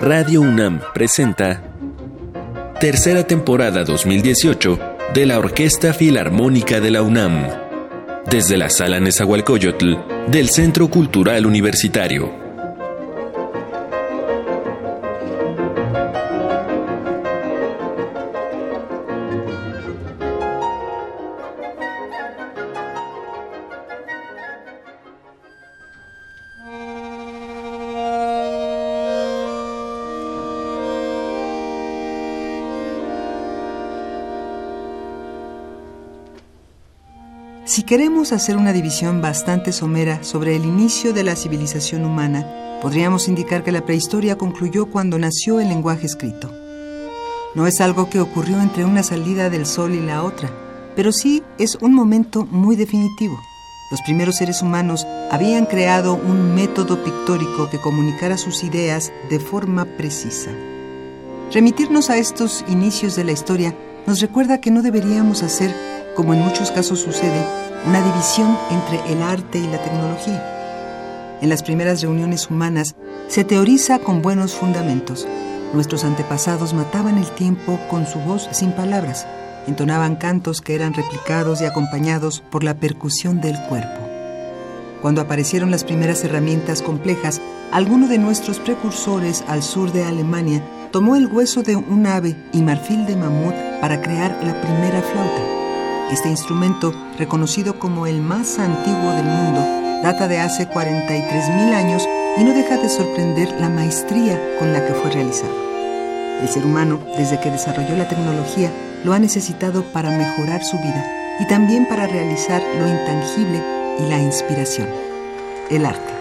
Radio UNAM presenta Tercera temporada 2018 de la Orquesta Filarmónica de la UNAM. Desde la Sala Nezahualcóyotl del Centro Cultural Universitario. Queremos hacer una división bastante somera sobre el inicio de la civilización humana, podríamos indicar que la prehistoria concluyó cuando nació el lenguaje escrito. No es algo que ocurrió entre una salida del sol y la otra, pero sí es un momento muy definitivo. Los primeros seres humanos habían creado un método pictórico que comunicara sus ideas de forma precisa. Remitirnos a estos inicios de la historia nos recuerda que no deberíamos hacer, como en muchos casos sucede, una división entre el arte y la tecnología. En las primeras reuniones humanas se teoriza con buenos fundamentos. Nuestros antepasados mataban el tiempo con su voz sin palabras, entonaban cantos que eran replicados y acompañados por la percusión del cuerpo. Cuando aparecieron las primeras herramientas complejas, alguno de nuestros precursores al sur de Alemania tomó el hueso de un ave y marfil de mamut para crear la primera flauta. Este instrumento, reconocido como el más antiguo del mundo, data de hace 43.000 años y no deja de sorprender la maestría con la que fue realizado. El ser humano, desde que desarrolló la tecnología, lo ha necesitado para mejorar su vida y también para realizar lo intangible y la inspiración, el arte.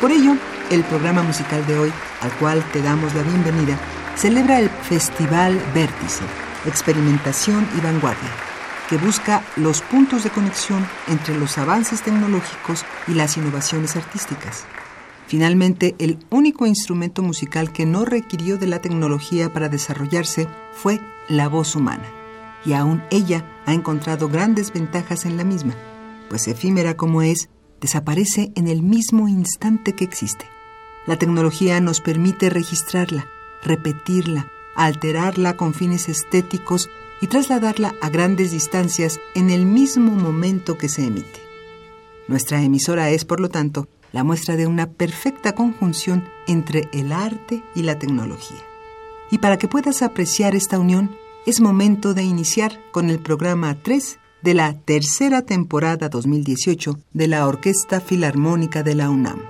Por ello, el programa musical de hoy, al cual te damos la bienvenida, celebra el Festival Vértice, Experimentación y Vanguardia que busca los puntos de conexión entre los avances tecnológicos y las innovaciones artísticas. Finalmente, el único instrumento musical que no requirió de la tecnología para desarrollarse fue la voz humana, y aún ella ha encontrado grandes ventajas en la misma, pues efímera como es, desaparece en el mismo instante que existe. La tecnología nos permite registrarla, repetirla, alterarla con fines estéticos y trasladarla a grandes distancias en el mismo momento que se emite. Nuestra emisora es, por lo tanto, la muestra de una perfecta conjunción entre el arte y la tecnología. Y para que puedas apreciar esta unión, es momento de iniciar con el programa 3 de la tercera temporada 2018 de la Orquesta Filarmónica de la UNAM.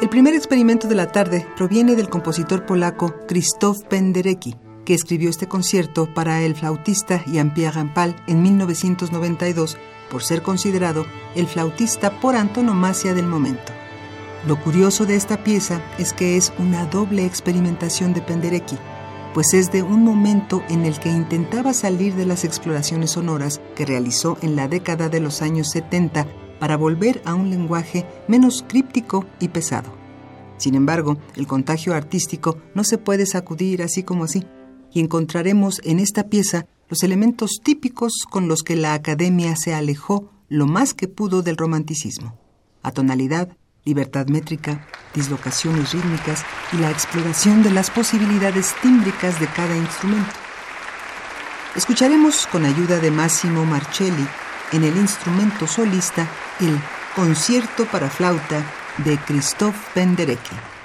El primer experimento de la tarde proviene del compositor polaco Krzysztof Penderecki, que escribió este concierto para el flautista Jean-Pierre Rampal en 1992 por ser considerado el flautista por antonomasia del momento. Lo curioso de esta pieza es que es una doble experimentación de Penderecki, pues es de un momento en el que intentaba salir de las exploraciones sonoras que realizó en la década de los años 70 para volver a un lenguaje menos críptico y pesado. Sin embargo, el contagio artístico no se puede sacudir así como así y encontraremos en esta pieza los elementos típicos con los que la academia se alejó lo más que pudo del romanticismo. Atonalidad, libertad métrica, dislocaciones rítmicas y la exploración de las posibilidades tímbricas de cada instrumento. Escucharemos con ayuda de Massimo Marcelli en el instrumento solista el Concierto para flauta de Christoph Penderecki.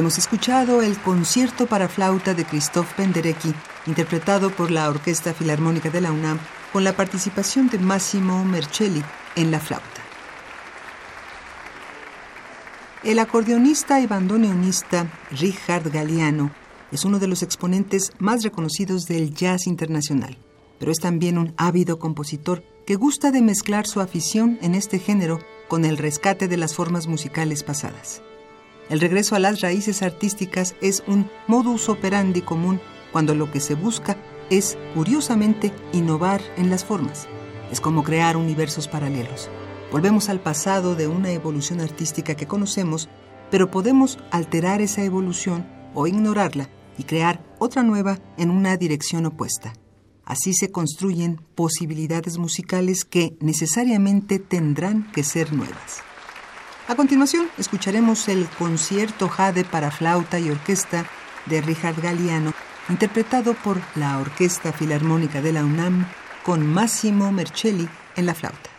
Hemos escuchado el concierto para flauta de Christoph Penderecki, interpretado por la Orquesta Filarmónica de la UNAM, con la participación de Massimo Mercelli en la flauta. El acordeonista y bandoneonista Richard Galliano es uno de los exponentes más reconocidos del jazz internacional, pero es también un ávido compositor que gusta de mezclar su afición en este género con el rescate de las formas musicales pasadas. El regreso a las raíces artísticas es un modus operandi común cuando lo que se busca es, curiosamente, innovar en las formas. Es como crear universos paralelos. Volvemos al pasado de una evolución artística que conocemos, pero podemos alterar esa evolución o ignorarla y crear otra nueva en una dirección opuesta. Así se construyen posibilidades musicales que necesariamente tendrán que ser nuevas. A continuación, escucharemos el concierto Jade para flauta y orquesta de Richard Galliano, interpretado por la Orquesta Filarmónica de la UNAM con Massimo Mercelli en la flauta.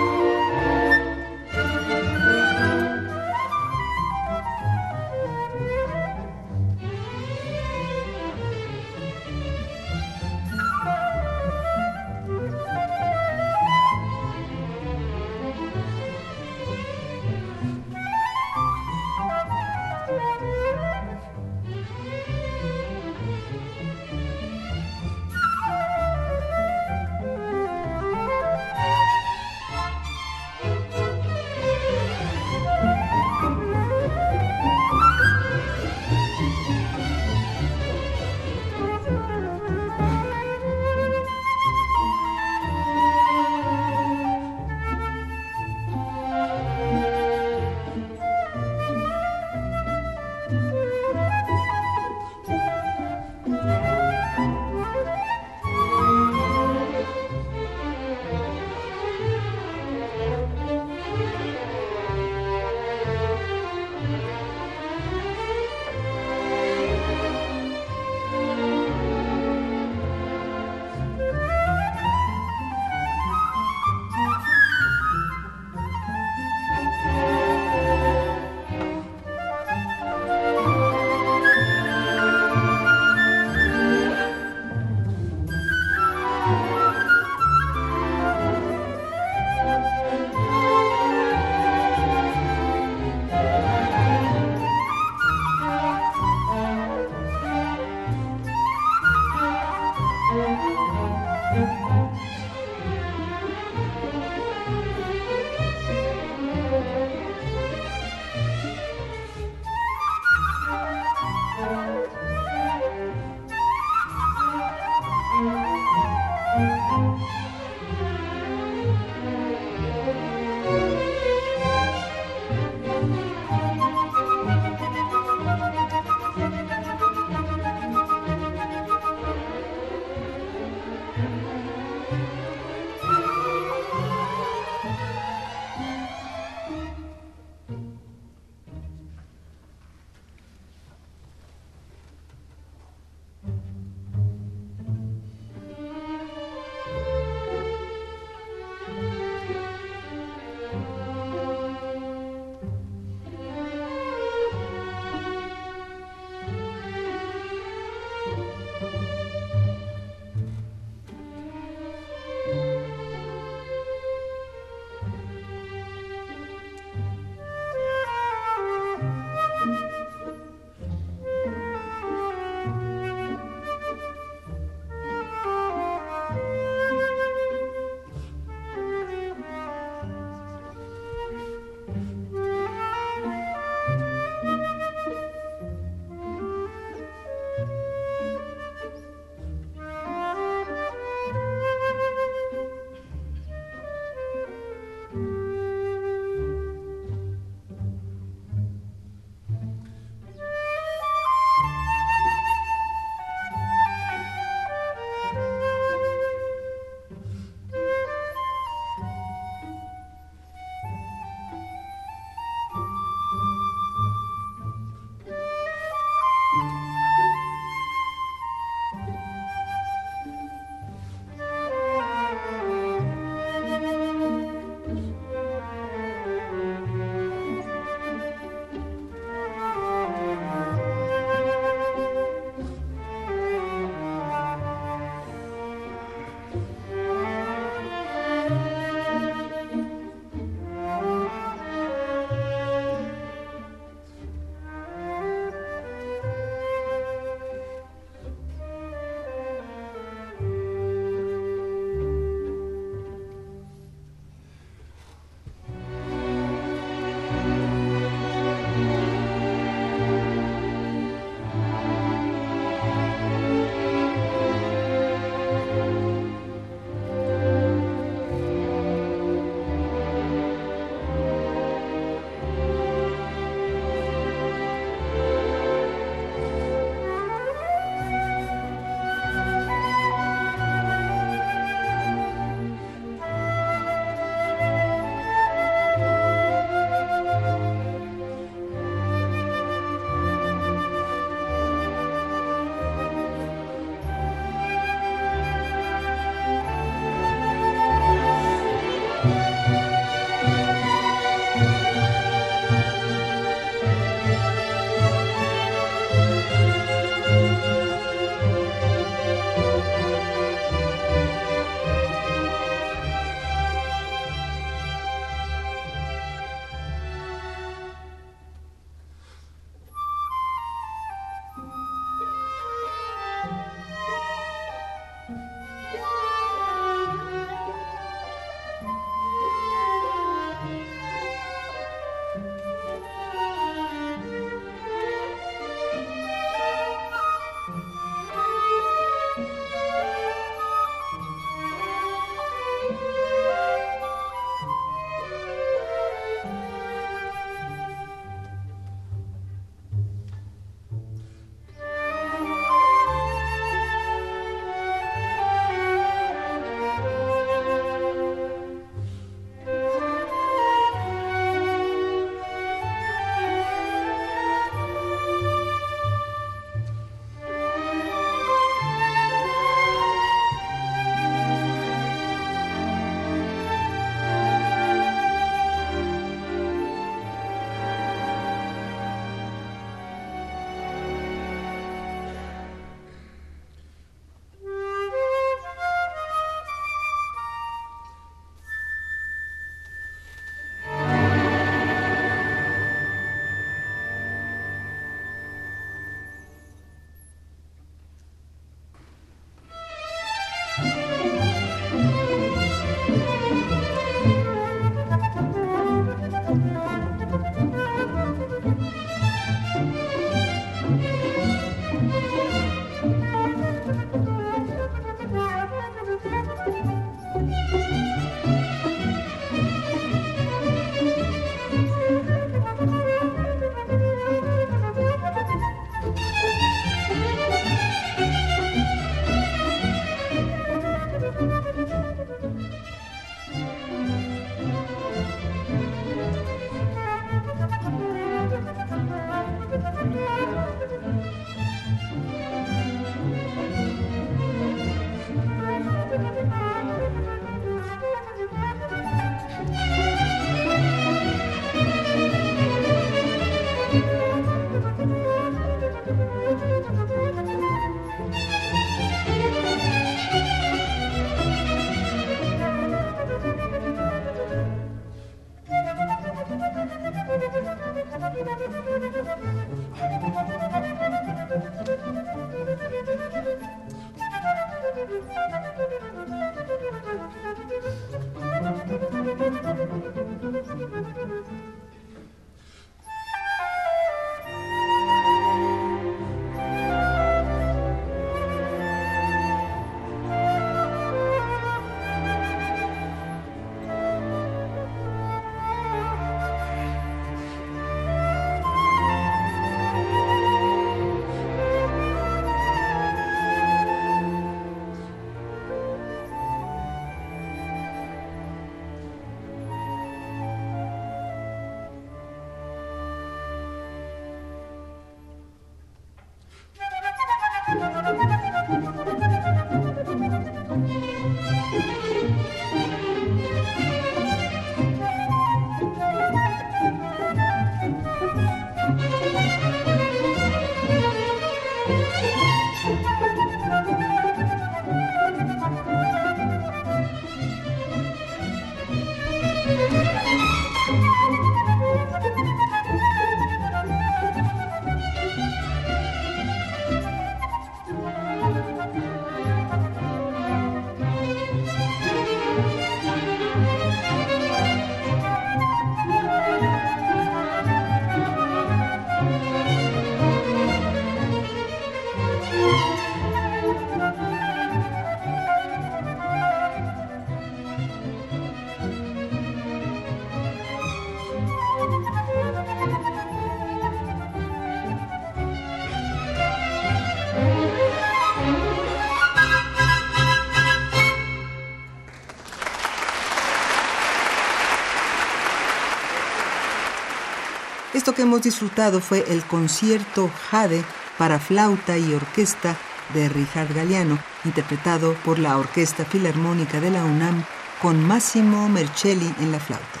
Que hemos disfrutado fue el concierto Jade para flauta y orquesta de Richard Galliano, interpretado por la Orquesta Filarmónica de la UNAM con Massimo Mercelli en la flauta.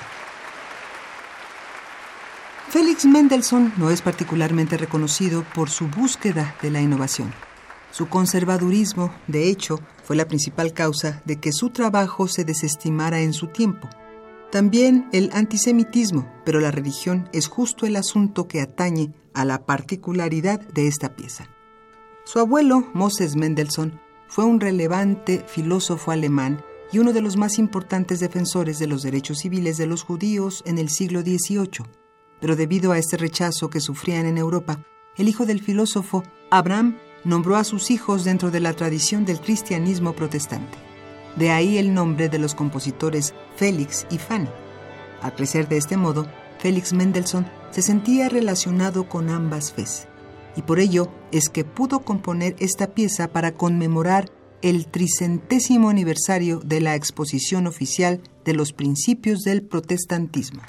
Félix Mendelssohn no es particularmente reconocido por su búsqueda de la innovación. Su conservadurismo, de hecho, fue la principal causa de que su trabajo se desestimara en su tiempo. También el antisemitismo, pero la religión es justo el asunto que atañe a la particularidad de esta pieza. Su abuelo, Moses Mendelssohn, fue un relevante filósofo alemán y uno de los más importantes defensores de los derechos civiles de los judíos en el siglo XVIII. Pero debido a este rechazo que sufrían en Europa, el hijo del filósofo, Abraham, nombró a sus hijos dentro de la tradición del cristianismo protestante. De ahí el nombre de los compositores Félix y Fanny. Al crecer de este modo, Félix Mendelssohn se sentía relacionado con ambas fes, y por ello es que pudo componer esta pieza para conmemorar el tricentésimo aniversario de la exposición oficial de los principios del protestantismo.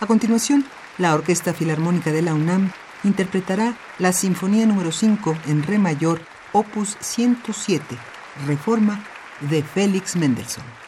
A continuación, la Orquesta Filarmónica de la UNAM interpretará la Sinfonía número 5 en Re mayor, opus 107, Reforma de Félix Mendelssohn.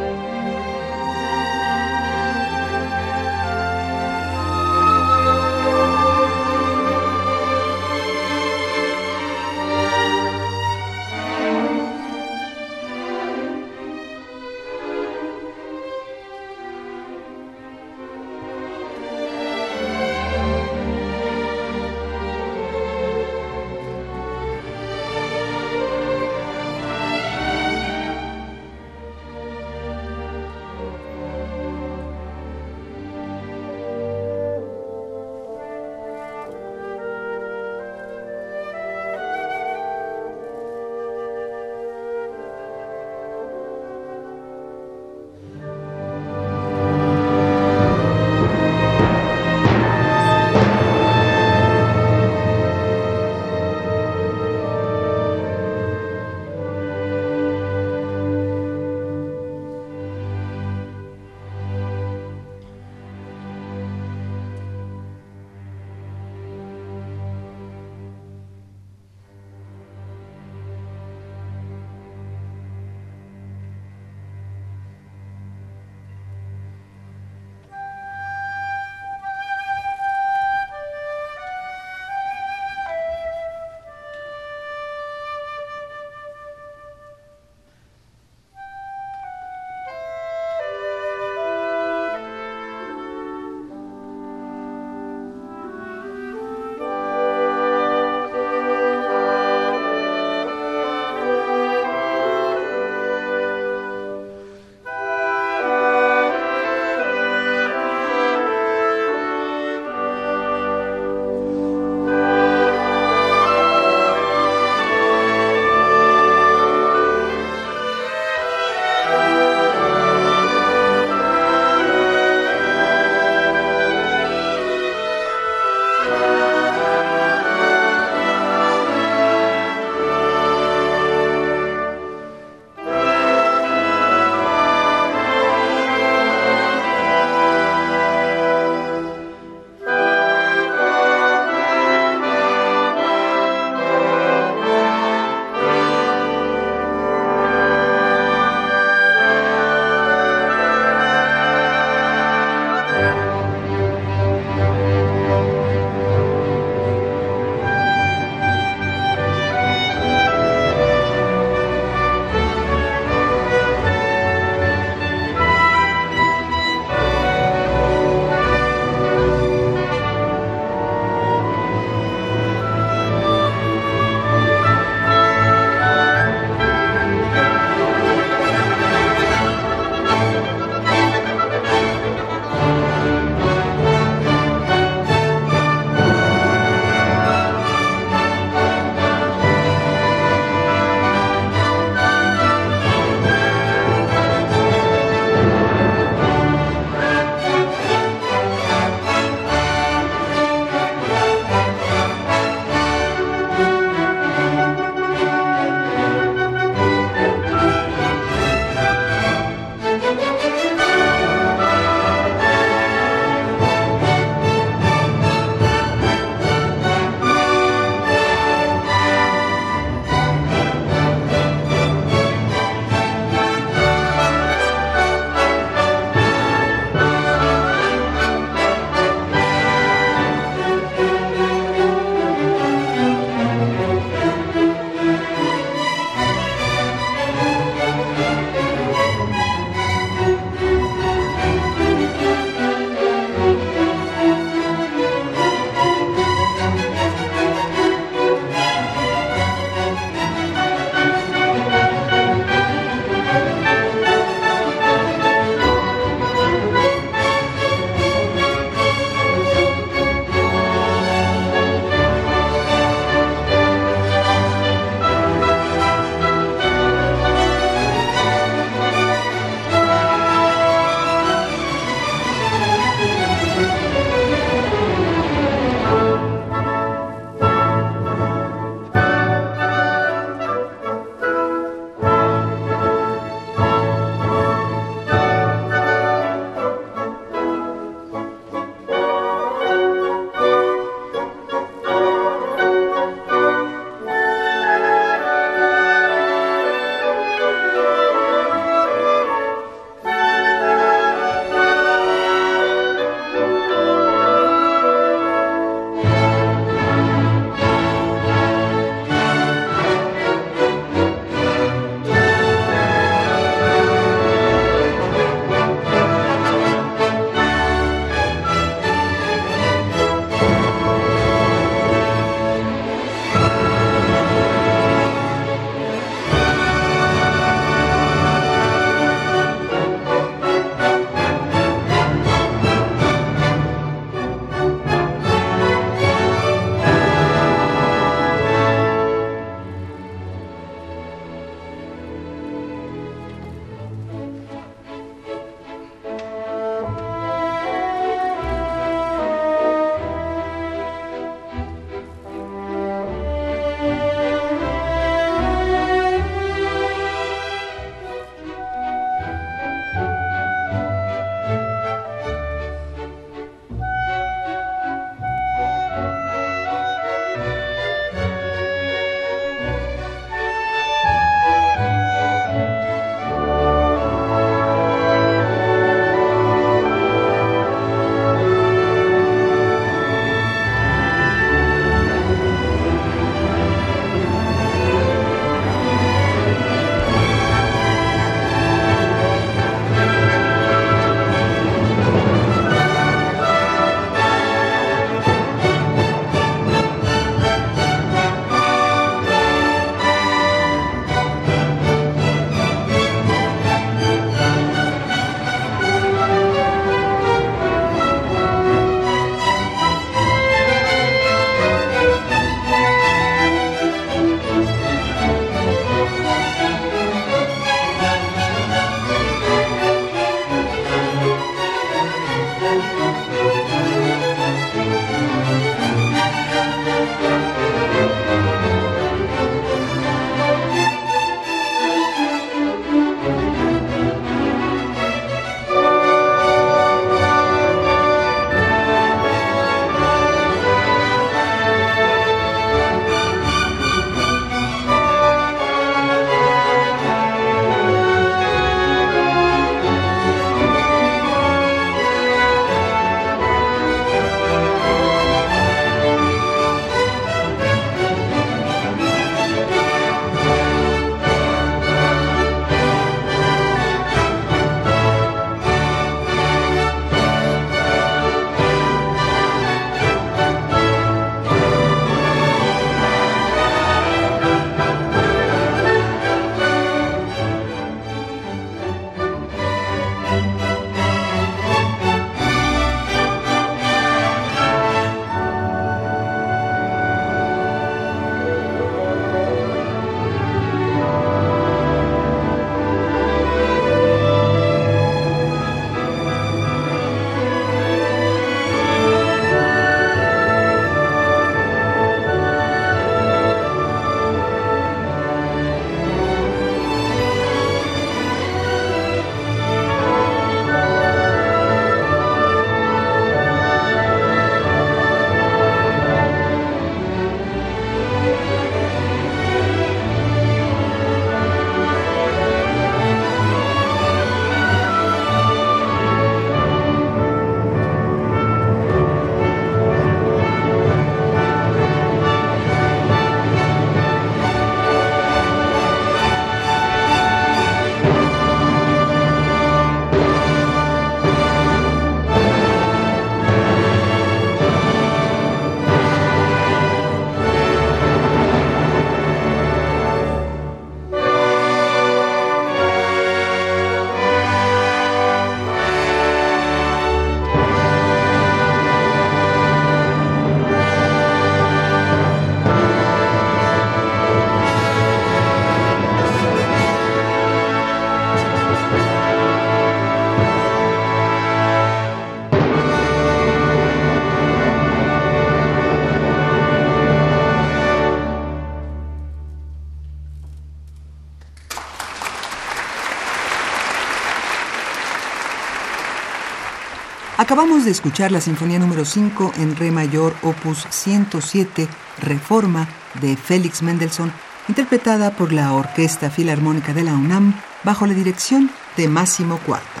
Acabamos de escuchar la Sinfonía número 5 en Re mayor, opus 107, Reforma, de Félix Mendelssohn, interpretada por la Orquesta Filarmónica de la UNAM bajo la dirección de Máximo Cuarta.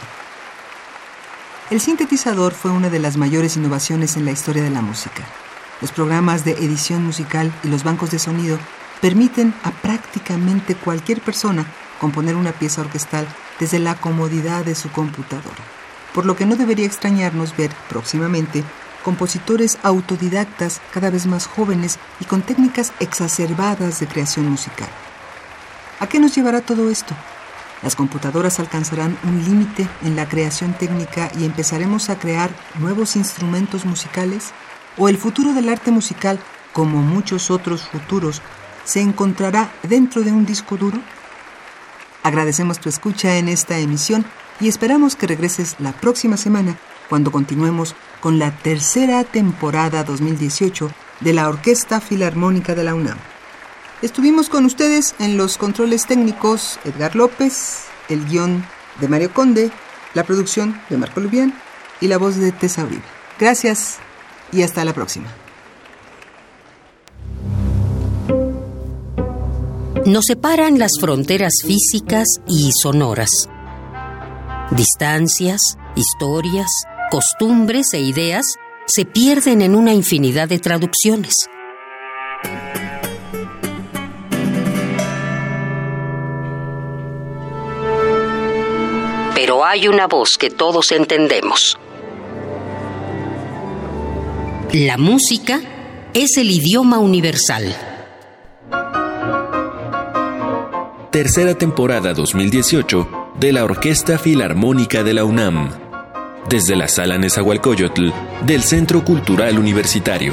El sintetizador fue una de las mayores innovaciones en la historia de la música. Los programas de edición musical y los bancos de sonido permiten a prácticamente cualquier persona componer una pieza orquestal desde la comodidad de su computadora por lo que no debería extrañarnos ver próximamente compositores autodidactas cada vez más jóvenes y con técnicas exacerbadas de creación musical. ¿A qué nos llevará todo esto? Las computadoras alcanzarán un límite en la creación técnica y empezaremos a crear nuevos instrumentos musicales? ¿O el futuro del arte musical, como muchos otros futuros, se encontrará dentro de un disco duro? Agradecemos tu escucha en esta emisión y esperamos que regreses la próxima semana cuando continuemos con la tercera temporada 2018 de la Orquesta Filarmónica de la UNAM. Estuvimos con ustedes en los controles técnicos Edgar López, el guion de Mario Conde, la producción de Marco Lubián y la voz de Tessa Uribe. Gracias y hasta la próxima. Nos separan las fronteras físicas y sonoras Distancias, historias, costumbres e ideas se pierden en una infinidad de traducciones. Pero hay una voz que todos entendemos. La música es el idioma universal. Tercera temporada 2018 de la Orquesta Filarmónica de la UNAM, desde la Sala Nezahualcóyotl del Centro Cultural Universitario.